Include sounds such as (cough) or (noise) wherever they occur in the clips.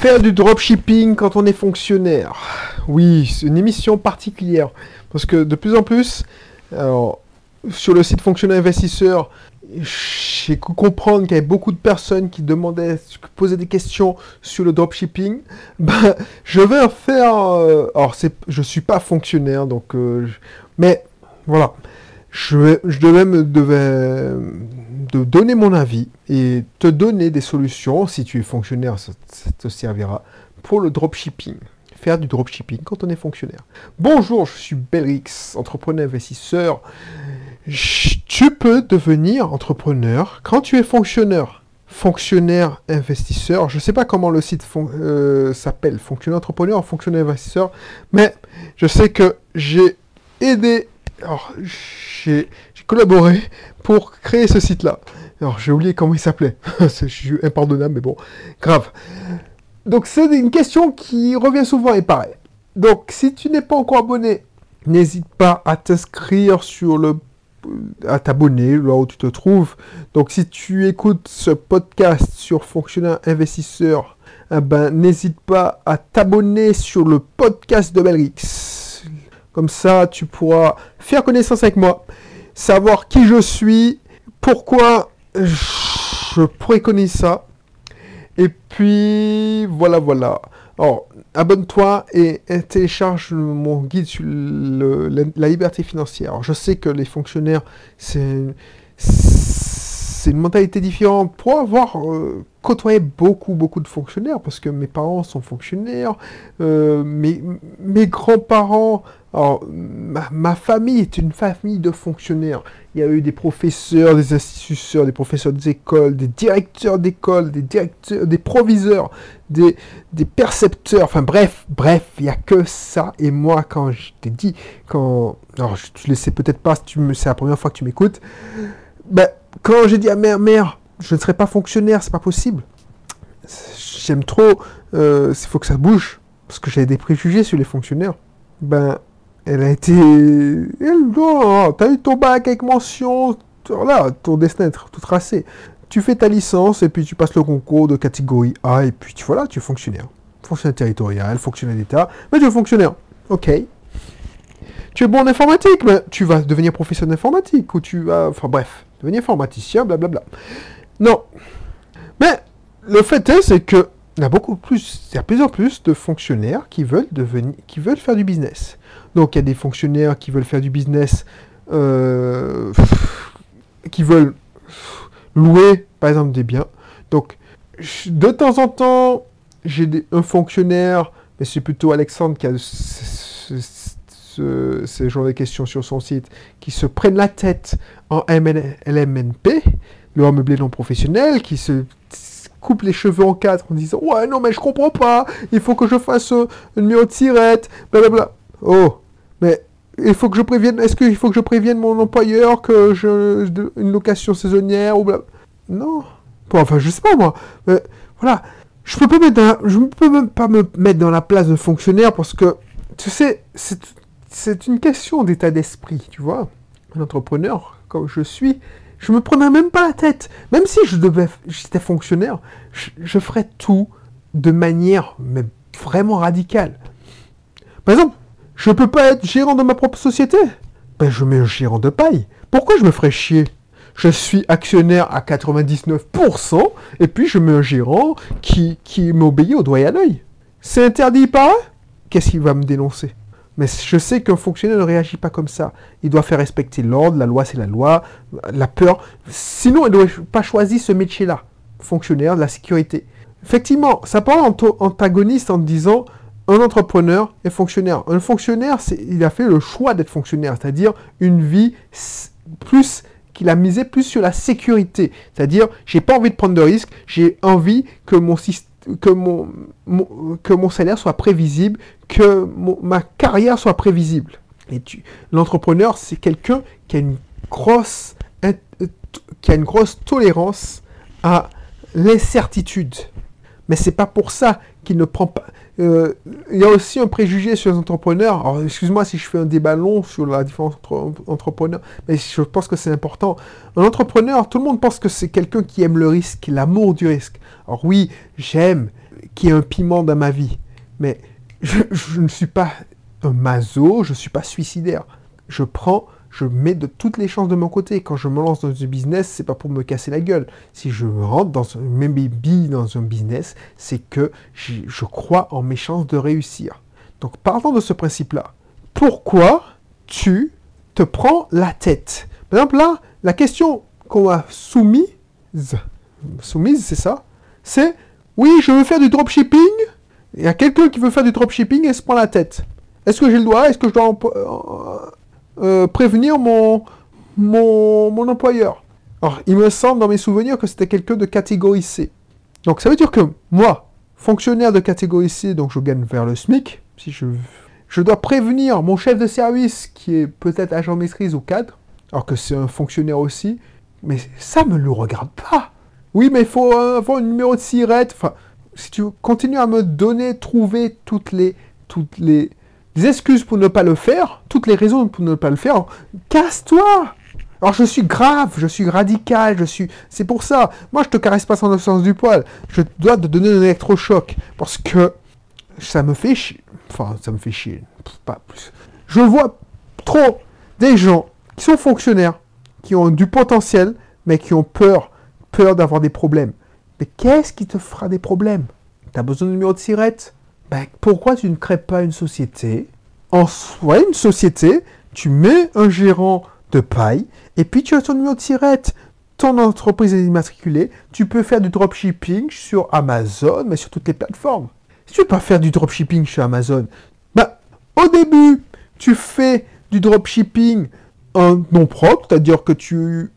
Faire du dropshipping quand on est fonctionnaire. Oui, c'est une émission particulière. Parce que de plus en plus, sur le site Fonctionnaire Investisseur, j'ai pu comprendre qu'il y avait beaucoup de personnes qui demandaient, qui posaient des questions sur le dropshipping. (laughs) Ben, je vais en faire. euh, alors, je suis pas fonctionnaire, donc. euh, mais voilà, je, je devais me devais de donner mon avis et te donner des solutions. Si tu es fonctionnaire, ça, te servira pour le dropshipping. Faire du dropshipping quand on est fonctionnaire. Bonjour, je suis Belrix, entrepreneur investisseur. Tu peux devenir entrepreneur quand tu es fonctionnaire. Fonctionnaire investisseur, je ne sais pas comment le site euh, s'appelle, fonctionnaire entrepreneur fonctionnaire investisseur, mais je sais que j'ai aidé, alors j'ai collaboré pour créer ce site-là. Alors j'ai oublié comment il s'appelait, (laughs) je suis impardonnable, mais bon, grave. Donc c'est une question qui revient souvent et pareil. Donc si tu n'es pas encore abonné, n'hésite pas à t'inscrire sur le à t'abonner là où tu te trouves. Donc si tu écoutes ce podcast sur fonctionnaire investisseur, eh ben n'hésite pas à t'abonner sur le podcast de Belrix. Comme ça, tu pourras faire connaissance avec moi, savoir qui je suis, pourquoi je préconise ça. Et puis voilà, voilà. Alors, abonne-toi et télécharge mon guide sur la, liberté financière. Alors, je sais que les fonctionnaires, c'est c'est une mentalité différente. Pour avoir euh, côtoyé beaucoup, beaucoup de fonctionnaires, parce que mes parents sont fonctionnaires, euh, mes, mes grands-parents, ma, ma famille est une famille de fonctionnaires. Il y a eu des professeurs, des instituteurs, des professeurs des écoles, des directeurs d'école, des directeurs, des proviseurs, des, des percepteurs, enfin bref, bref, il n'y a que ça. Et moi, quand je t'ai dit, quand. Alors, je- tu le sais peut-être pas, si c'est la première fois que tu m'écoutes. Ben, quand j'ai dit à mère, mère, je ne serai pas fonctionnaire, c'est pas possible. J'aime trop, euh, il faut que ça bouge. Parce que j'avais des préjugés sur les fonctionnaires. Ben, elle a été. Elle, non, t'as eu ton bac avec mention. Voilà, ton destin est tout tracé. Tu fais ta licence et puis tu passes le concours de catégorie A et puis tu, voilà, tu es fonctionnaire. Fonctionnaire territorial, fonctionnaire d'État, mais tu es fonctionnaire. Ok. Tu es bon en informatique, mais tu vas devenir professeur d'informatique ou tu vas. Enfin bref, devenir informaticien, blablabla. Non. Mais le fait est, c'est que il y a beaucoup plus, il y a plus en plus de fonctionnaires qui veulent devenir, qui veulent faire du business. Donc il y a des fonctionnaires qui veulent faire du business, euh, qui veulent louer, par exemple, des biens. Donc de temps en temps, j'ai un fonctionnaire, mais c'est plutôt Alexandre qui a ce, genre de questions sur son site, qui se prennent la tête en MN LMNP, le meublé non professionnel, qui se coupe les cheveux en quatre en disant ouais non mais je comprends pas il faut que je fasse euh, un numéro de tirette blablabla. Oh mais il faut que je prévienne est-ce qu'il faut que je prévienne mon employeur que je une location saisonnière ou bla non. Bon, enfin je sais pas moi mais, voilà. Je peux pas mettre je peux même pas me mettre dans la place de fonctionnaire parce que tu sais c'est une question d'état d'esprit tu vois. Un entrepreneur comme je suis je me prenais même pas la tête. Même si je devais, j'étais fonctionnaire, je, ferais tout de manière mais vraiment radicale. Par exemple, je peux pas être gérant de ma propre société. Ben, je mets un gérant de paille. Pourquoi je me ferais chier? Je suis actionnaire à 99% et puis je mets un gérant qui, qui m'obéit au doigt et à l'œil. C'est interdit par eux? Qu'est-ce qu'il va me dénoncer? Mais je sais qu'un fonctionnaire ne réagit pas comme ça. Il doit faire respecter l'ordre, la loi c'est la loi, la peur. Sinon, il n'aurait pas choisi ce métier-là, fonctionnaire de la sécurité. Effectivement, ça parle antagoniste en disant un entrepreneur est fonctionnaire. Un fonctionnaire, il a fait le choix d'être fonctionnaire, c'est-à-dire une vie plus qu'il a misé plus sur la sécurité. C'est-à-dire, j'ai pas envie de prendre de risques, j'ai envie que mon système que mon, salaire soit prévisible, que ma carrière soit prévisible. L'entrepreneur, c'est quelqu'un qui a une grosse, grosse tolérance à l'incertitude. Mais c'est pas pour ça qu'il ne prend pas. Euh, il y a aussi un préjugé sur les entrepreneurs. Alors, excuse-moi si je fais un débat long sur la différence entre entrepreneurs, mais je pense que c'est important. Un entrepreneur, tout le monde pense que c'est quelqu'un qui aime le risque, l'amour du risque. Alors oui, j'aime, qui est un piment dans ma vie. Mais je, je ne suis pas un maso, je ne suis pas suicidaire. Je prends je mets de toutes les chances de mon côté. Quand je me lance dans un business, c'est pas pour me casser la gueule. Si je rentre dans un, mes billes dans un business, c'est que je crois en mes chances de réussir. Donc, partant de ce principe-là, pourquoi tu te prends la tête? Par exemple, là, la question qu'on a soumise, soumise, c'est ça, c'est oui, je veux faire du dropshipping. Il y a quelqu'un qui veut faire du dropshipping et se prend la tête. Est-ce que j'ai le droit? Est-ce que je dois euh, euh, prévenir mon, mon, employeur. Alors, il me semble dans mes souvenirs que c'était quelqu'un de catégorie C. Donc, ça veut dire que moi, fonctionnaire de catégorie C, donc je gagne vers le SMIC, si je, je dois prévenir mon chef de service qui est peut-être agent maîtrise ou cadre, alors que c'est un fonctionnaire aussi, mais ça me le regarde pas. Oui, mais il faut avoir un numéro de sirette. Enfin, si tu continues à me donner, trouver toutes les, toutes les, excuses pour ne pas le faire, toutes les raisons pour ne pas le faire, casse-toi alors je suis grave, je suis radical, je suis... C'est pour ça. Moi, je te caresse pas sans le sens du poil. Je dois te donner un électrochoc. Parce que ça me fait chier. Enfin, ça me fait chier. Pas plus. Je vois trop des gens qui sont fonctionnaires, qui ont du potentiel, mais qui ont peur. Peur d'avoir des problèmes. Mais qu'est-ce qui te fera des problèmes? T'as besoin de numéro de sirette? Ben, pourquoi tu ne crées pas une société? En soi, une société, tu mets un gérant de paille, et puis tu as ton numéro de tirette. Ton entreprise est immatriculée, tu peux faire du dropshipping sur Amazon, mais sur toutes les plateformes. Si tu veux pas faire du dropshipping sur Amazon, ben, au début, tu fais du dropshipping en nom propre, c'est-à-dire que tu,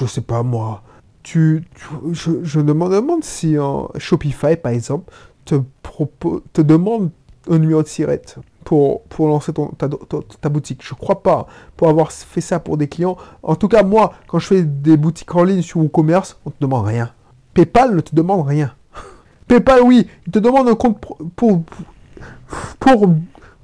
je sais pas moi, tu, je, je me demande si en Shopify, par exemple, te, demande un numéro de sirette pour, pour lancer ton, ta, boutique. Je crois pas. Pour avoir fait ça pour des clients. En tout cas, moi, quand je fais des boutiques en ligne sur WooCommerce, on te demande rien. PayPal ne te demande rien. (laughs) PayPal, oui, il te demande un compte pour, pour,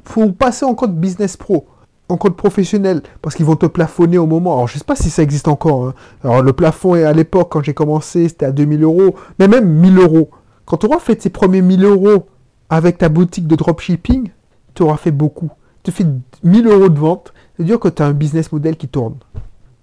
pour, passer en compte business pro, en compte professionnel, parce qu'ils vont te plafonner au moment. Alors, je sais pas si ça existe encore. Hein. Alors, le plafond, à l'époque, quand j'ai commencé, c'était à 2000 euros, mais même 1000 euros. Quand tu auras fait tes premiers 1000 euros avec ta boutique de dropshipping, tu auras fait beaucoup. Tu fais 1000 euros de vente, c'est-à-dire que tu as un business model qui tourne.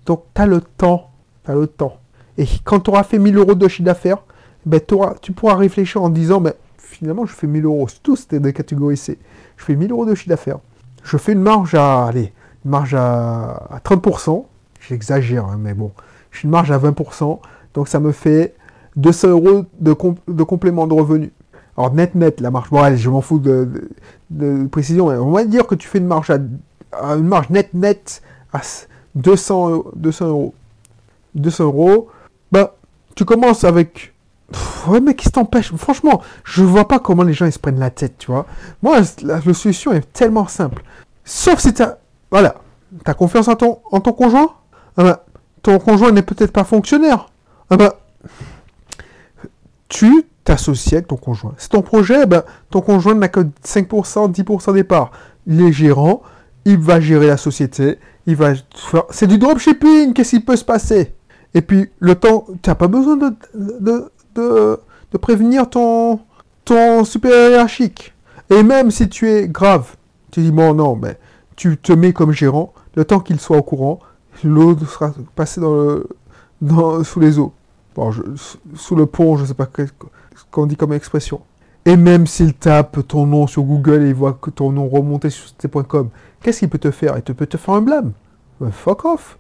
Donc, tu as le temps. Tu le temps. Et quand tu auras fait 1000 euros de chiffre d'affaires, ben, tu pourras réfléchir en disant, ben, finalement, je fais 1000 euros. Tout, c'était de catégorie C. Je fais 1000 euros de chiffre d'affaires. Je fais une marge à, allez, une marge à, 30%. J'exagère, hein, mais bon. Je fais une marge à 20%. Donc, ça me fait 200 euros de, de complément de revenus. Alors net net, la marge, bon allez, je m'en fous de, précision, on va dire que tu fais une marge à, une marge net net à 200, 200 euros. 200 euros, bah tu commences avec... ouais mais qui t'empêche Franchement, je vois pas comment les gens ils se prennent la tête, tu vois. Moi, la, solution est tellement simple. Sauf si t'as... Voilà, t'as confiance en ton, en ton conjoint? Ah bah, Ton conjoint n'est peut-être pas fonctionnaire. Ah bah, tu t'associes avec ton conjoint. C'est ton projet, ben, ton conjoint n'a que 5%, 10% des parts. Il est gérant, il va gérer la société, il va faire... C'est du dropshipping, qu'est-ce qui peut se passer? Et puis, le temps, tu n'as pas besoin de, de, de, prévenir ton, ton supérieur hiérarchique. Et même si tu es grave, tu dis, bon, non, mais tu te mets comme gérant, le temps qu'il soit au courant, l'eau sera passée dans le, dans, sous les eaux sous le pont, je ne sais pas ce qu'on dit comme expression. Et même s'il tape ton nom sur Google et il voit que ton nom remonté sur tes.com, qu'est-ce qu'il peut te faire? Il te peut te faire un blâme. Ben, fuck off.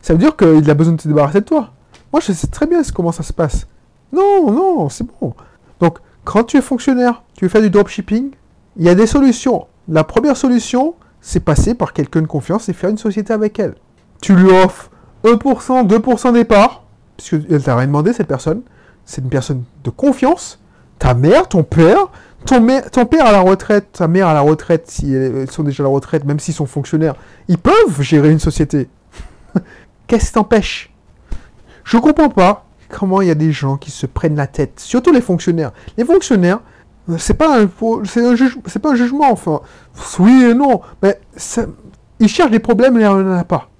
Ça veut dire qu'il a besoin de te débarrasser de toi. Moi, je sais très bien comment ça se passe. Non, non, c'est bon. Donc, quand tu es fonctionnaire, tu veux faire du dropshipping, il y a des solutions. La première solution, c'est passer par quelqu'un de confiance et faire une société avec elle. Tu lui offres 1%, 2% des parts, puisqu'elle t'a rien demandé, cette personne. C'est une personne de confiance. Ta mère, ton père, ton, père à la retraite, ta mère à la retraite, si elles sont déjà à la retraite, même s'ils sont fonctionnaires, ils peuvent gérer une société. (laughs) Qu'est-ce qui t'empêche? Je comprends pas comment il y a des gens qui se prennent la tête, surtout les fonctionnaires. Les fonctionnaires, c'est pas un, pas un jugement, enfin, oui et non, mais ils cherchent des problèmes, et il n'y en a pas.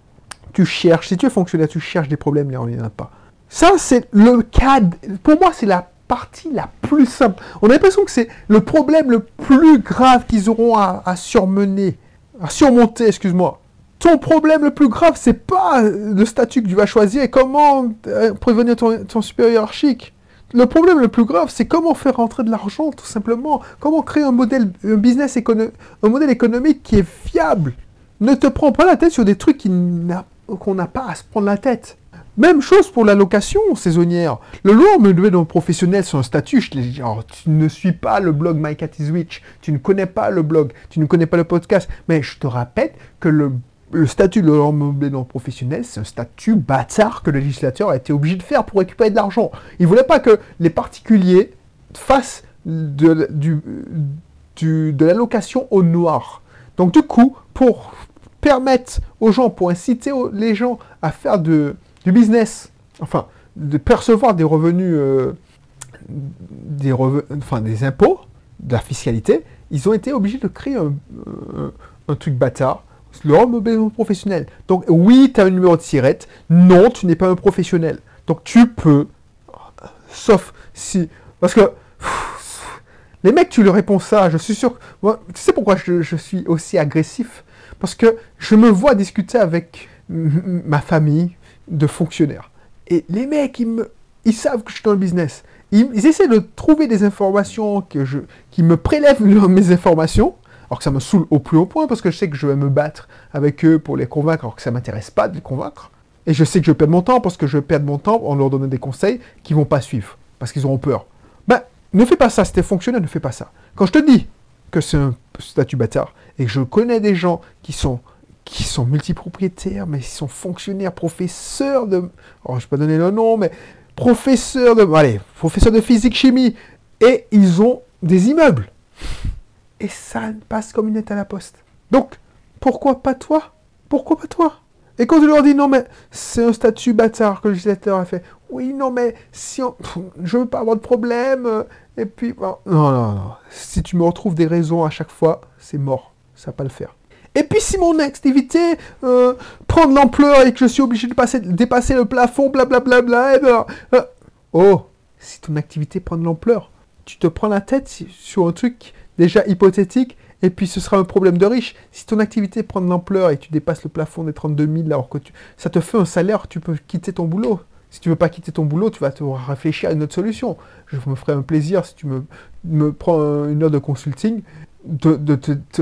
Tu cherches, si tu es fonctionnaire, tu cherches des problèmes, et il n'y en a pas. Ça, c'est le cadre. Pour moi, c'est la partie la plus simple. On a l'impression que c'est le problème le plus grave qu'ils auront à, surmener, à surmonter, excuse-moi. Ton problème le plus grave, c'est pas le statut que tu vas choisir et comment euh, prévenir ton, supérieur hiérarchique. Le problème le plus grave, c'est comment faire rentrer de l'argent, tout simplement. Comment créer un modèle, un business un modèle économique qui est fiable. Ne te prends pas la tête sur des trucs qu'on n'a pas à se prendre la tête. Même chose pour la location saisonnière. Le loueur meublé dans professionnel, c'est un statut. Genre, tu ne suis pas le blog My. Tu ne connais pas le blog. Tu ne connais pas le podcast. Mais je te rappelle que le statut de l'homme meublé non professionnel, c'est un statut bâtard que le législateur a été obligé de faire pour récupérer de l'argent. Il ne voulait pas que les particuliers fassent de, du, de l'allocation au noir. Donc du coup, pour permettre aux gens, pour inciter les gens à faire de, du business, enfin, de percevoir des revenus, euh, des, enfin, des impôts, de la fiscalité, ils ont été obligés de créer un, truc bâtard le professionnel. Donc oui, tu as un numéro de sirette. Non, tu n'es pas un professionnel. Donc tu peux, sauf si... Parce que les mecs, tu leur réponds ça, je suis sûr... tu sais pourquoi je, suis aussi agressif? Parce que je me vois discuter avec ma famille de fonctionnaires. Et les mecs, ils, me, ils savent que je suis dans le business. Ils, essaient de trouver des informations qui me prélèvent (laughs) mes informations alors que ça me saoule au plus haut point, parce que je sais que je vais me battre avec eux pour les convaincre, alors que ça m'intéresse pas de les convaincre. Et je sais que je vais perdre mon temps, parce que je vais perdre mon temps en leur donnant des conseils qu'ils vont pas suivre, parce qu'ils auront peur. Ben, ne fais pas ça, c'était fonctionnel, ne fais pas ça. Quand je te dis que c'est un statut bâtard, et que je connais des gens qui sont qui sont multipropriétaires, mais ils sont fonctionnaires, professeurs de... Oh, je ne vais pas donner le nom, mais professeurs de... Allez, professeurs de physique-chimie, et ils ont des immeubles et ça passe comme une lettre à la poste. Donc, pourquoi pas toi? Pourquoi pas toi? Et quand je leur dis non mais c'est un statut bâtard que le législateur a fait, oui non mais si on... je veux pas avoir de problème, euh, et puis... non, non, non. Si tu me retrouves des raisons à chaque fois, c'est mort. Ça va pas le faire. Et puis si mon activité euh, prend de l'ampleur et que je suis obligé de passer, dépasser le plafond, blablabla, bla, bla, bla, euh, oh, si ton activité prend de l'ampleur, tu te prends la tête sur un truc déjà hypothétique, et puis ce sera un problème de riche. Si ton activité prend de l'ampleur et tu dépasses le plafond des 32 000, alors que tu, ça te fait un salaire, tu peux quitter ton boulot. Si tu veux pas quitter ton boulot, tu vas te réfléchir à une autre solution. Je me ferai un plaisir si tu me, me prends une heure de consulting, de,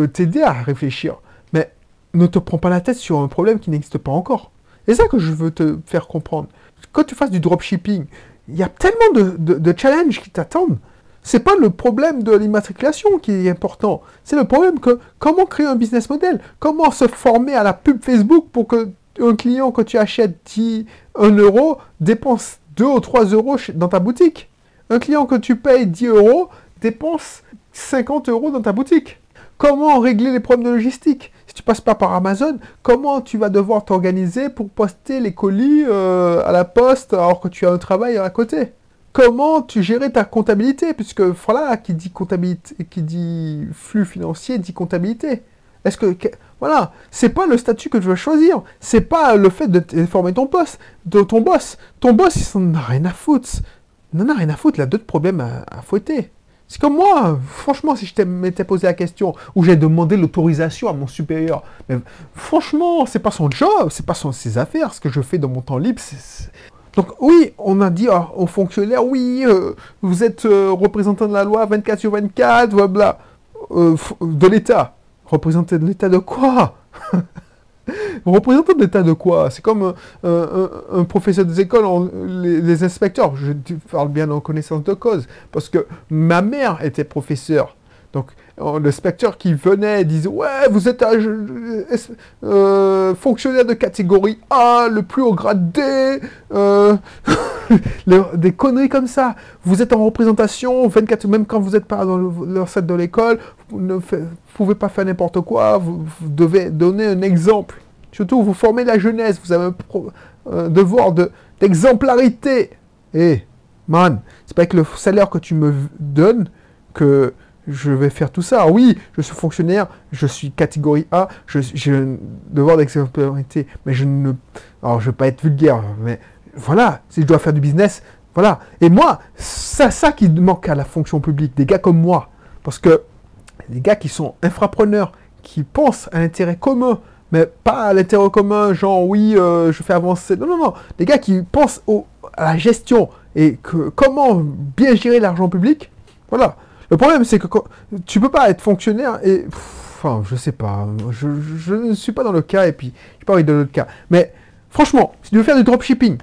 t'aider à réfléchir. Mais ne te prends pas la tête sur un problème qui n'existe pas encore. C'est ça que je veux te faire comprendre. Quand tu fasses du dropshipping, il y a tellement de, challenges qui t'attendent c'est pas le problème de l'immatriculation qui est important. C'est le problème que comment créer un business model? Comment se former à la pub Facebook pour que un client, que tu achètes 10, 1 euro, dépense 2 ou 3 euros dans ta boutique Un client que tu payes 10 euros dépense 50 euros dans ta boutique Comment régler les problèmes de logistique? Tu passes pas par Amazon, comment tu vas devoir t'organiser pour poster les colis euh, à la poste alors que tu as un travail à côté? Comment tu gérais ta comptabilité, puisque voilà, qui dit comptabilité, qui dit flux financier, dit comptabilité. Est-ce que, voilà, c'est pas le statut que tu veux choisir, c'est pas le fait de former ton boss, de ton boss. Ton boss, il n'en a rien à foutre. Il n'en a rien à foutre, il a d'autres problèmes à, fouetter. C'est comme moi, franchement, si je m'étais posé la question, ou j'ai demandé l'autorisation à mon supérieur, mais franchement, c'est pas son job, c'est pas ses affaires, ce que je fais dans mon temps libre, c'est donc oui, on a dit aux fonctionnaires, oui, euh, vous êtes euh, représentant de la loi 24 sur 24, voilà, euh, de l'État. Représentant de l'État de quoi? (laughs) Représentant de l'État de quoi? C'est comme un, professeur des écoles, les, inspecteurs, je parle bien en connaissance de cause, parce que ma mère était professeure. Donc, l'inspecteur qui venait disait Ouais, vous êtes un euh, fonctionnaire de catégorie A, le plus haut grade D, euh, (laughs) des conneries comme ça. Vous êtes en représentation, 24, même quand vous n'êtes pas dans leur set de l'école, vous ne pouvez pas faire n'importe quoi, vous, devez donner un exemple. Surtout, vous formez la jeunesse, vous avez un, devoir d'exemplarité. De, Et, man, c'est pas avec le salaire que tu me donnes que je vais faire tout ça. oui, je suis fonctionnaire, je suis catégorie A, j'ai un devoir d'exemplarité, mais je ne... Alors, je ne veux pas être vulgaire, mais voilà, si je dois faire du business, Voilà. Et moi, c'est ça qui manque à la fonction publique, des gars comme moi. Parce que des gars qui sont infrapreneurs, qui pensent à l'intérêt commun, mais pas à l'intérêt commun, genre oui, euh, je fais avancer. Non, non, non. Des gars qui pensent à la gestion et que, comment bien gérer l'argent public. Voilà. Le problème, c'est que tu peux pas être fonctionnaire et. enfin, je sais pas. Je, ne suis pas dans le cas et puis je pas envie de le cas. Mais franchement, si tu veux faire du dropshipping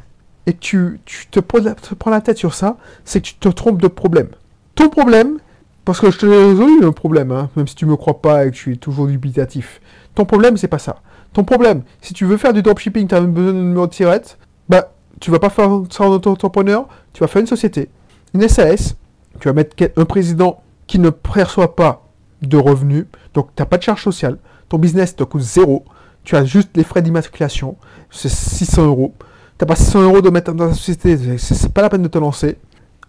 et que tu, tu te, prends la tête sur ça, c'est que tu te trompes de problème. Ton problème, parce que je te l'ai résolu le problème, hein, même si tu me crois pas et que je suis toujours dubitatif. Ton problème, c'est pas ça. Ton problème, si tu veux faire du dropshipping, tu as besoin d'un numéro de tirette, bah, tu vas pas faire ça en auto-entrepreneur, tu vas faire une société, une SAS, tu vas mettre un président qui ne perçoit pas de revenus, donc tu n'as pas de charge sociale, ton business te coûte zéro, tu as juste les frais d'immatriculation, c'est 600 euros. Tu n'as pas 600 euros de mettre dans la société, c'est pas la peine de te lancer.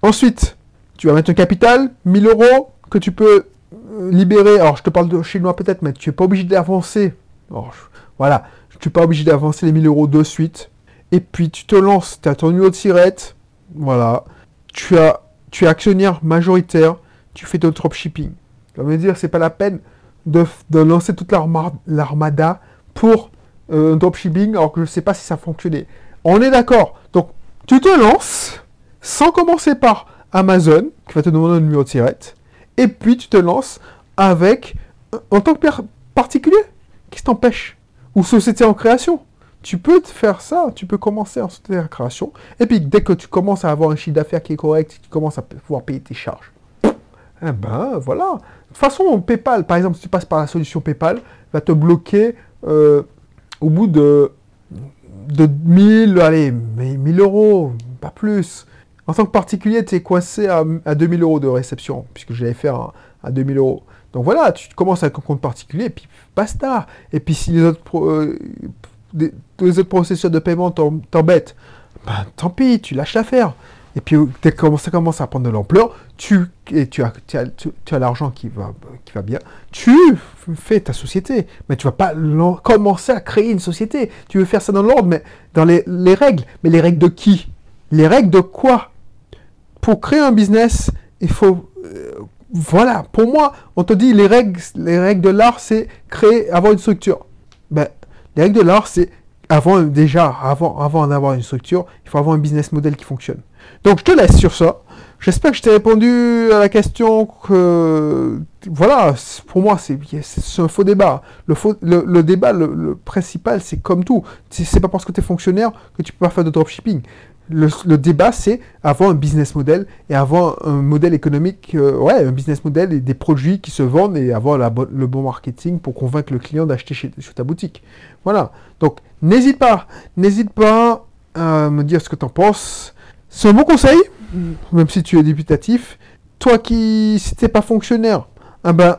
Ensuite, tu vas mettre un capital, 1000 euros, que tu peux euh, libérer. Alors, je te parle de chinois peut-être, mais tu n'es pas obligé d'avancer. Voilà, tu n'es pas obligé d'avancer les 1000 euros de suite. Et puis, tu te lances, tu as ton numéro de sirette. Voilà. Tu, as, tu es actionnaire majoritaire, tu fais ton dropshipping. Ça veut dire, c'est pas la peine de, lancer toute l'armada pour euh, un dropshipping alors que je ne sais pas si ça fonctionnait. On est d'accord. Donc, tu te lances sans commencer par Amazon, qui va te demander un numéro de tirette, et puis tu te lances avec, euh, en tant que particulier, qui t'empêche Ou société en création. Tu peux te faire ça, tu peux commencer en société en création, et puis dès que tu commences à avoir un chiffre d'affaires qui est correct, tu commences à pouvoir payer tes charges. Eh ben voilà. De toute façon, PayPal, par exemple, si tu passes par la solution PayPal, va te bloquer euh, au bout de, de 1000, allez, 1000 euros, pas plus. En tant que particulier, tu es coincé à, 2000 euros de réception, puisque j'allais faire à 2000 euros. Donc voilà, tu commences avec un compte particulier, et puis basta. Et puis si les autres, euh, les autres processeurs de paiement t'embêtent, ben tant pis, tu lâches l'affaire. Et puis que ça commence à prendre de l'ampleur, tu, tu as, tu as, l'argent qui va, qui va bien, tu fais ta société. Mais tu vas pas commencer à créer une société. Tu veux faire ça dans l'ordre, mais dans les, les règles. Mais les règles de qui? Les règles de quoi? Pour créer un business, il faut... Euh, voilà, pour moi, on te dit les règles, les règles de l'art, c'est créer, avoir une structure. Ben, les règles de l'art, c'est avant déjà, avant, avant d'avoir une structure, il faut avoir un business model qui fonctionne. Donc je te laisse sur ça. J'espère que je t'ai répondu à la question que... Voilà, pour moi, c'est un faux débat. Le, faux, le, débat, le, le principal, c'est comme tout. C'est pas parce que tu es fonctionnaire que tu peux pas faire de dropshipping le, débat, c'est avoir un business model et avoir un modèle économique, euh, ouais, un business model et des produits qui se vendent et avoir le bon marketing pour convaincre le client d'acheter chez, ta boutique. Voilà. Donc, n'hésite pas, n'hésite pas à me dire ce que tu en penses. C'est un bon conseil, même si tu es débutatif. Toi qui, si t'es pas fonctionnaire, ah ben,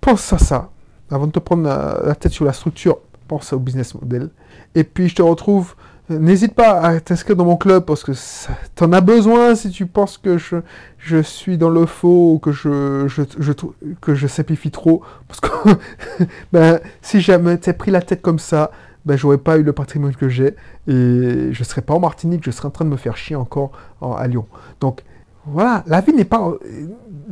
pense à ça. Avant de te prendre la tête sur la structure, pense au business model. Et puis, je te retrouve N'hésite pas à t'inscrire dans mon club parce que tu en as besoin si tu penses que je, je suis dans le faux ou que je, je, je que je simplifie trop. Parce que (laughs) ben, si jamais t'es pris la tête comme ça, ben, j'aurais pas eu le patrimoine que j'ai et je serais pas en Martinique, je serais en train de me faire chier encore à Lyon. Donc voilà, la vie n'est pas...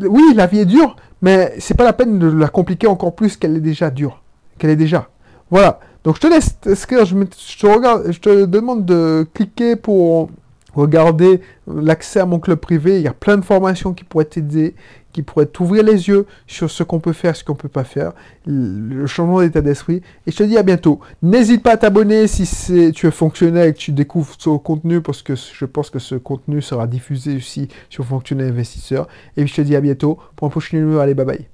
Oui, la vie est dure, mais c'est pas la peine de la compliquer encore plus qu'elle est déjà dure. Qu'elle est déjà. Voilà. Donc je te laisse je, je, te regarde, je te demande de cliquer pour regarder l'accès à mon club privé. Il y a plein de formations qui pourraient t'aider, qui pourraient t'ouvrir les yeux sur ce qu'on peut faire, ce qu'on peut pas faire, le changement d'état d'esprit. Et je te dis à bientôt. N'hésite pas à t'abonner si tu es fonctionnaire et que tu découvres ce contenu, parce que je pense que ce contenu sera diffusé aussi sur Fonctionnaire Investisseur. Et je te dis à bientôt pour un prochain numéro. Allez, bye bye.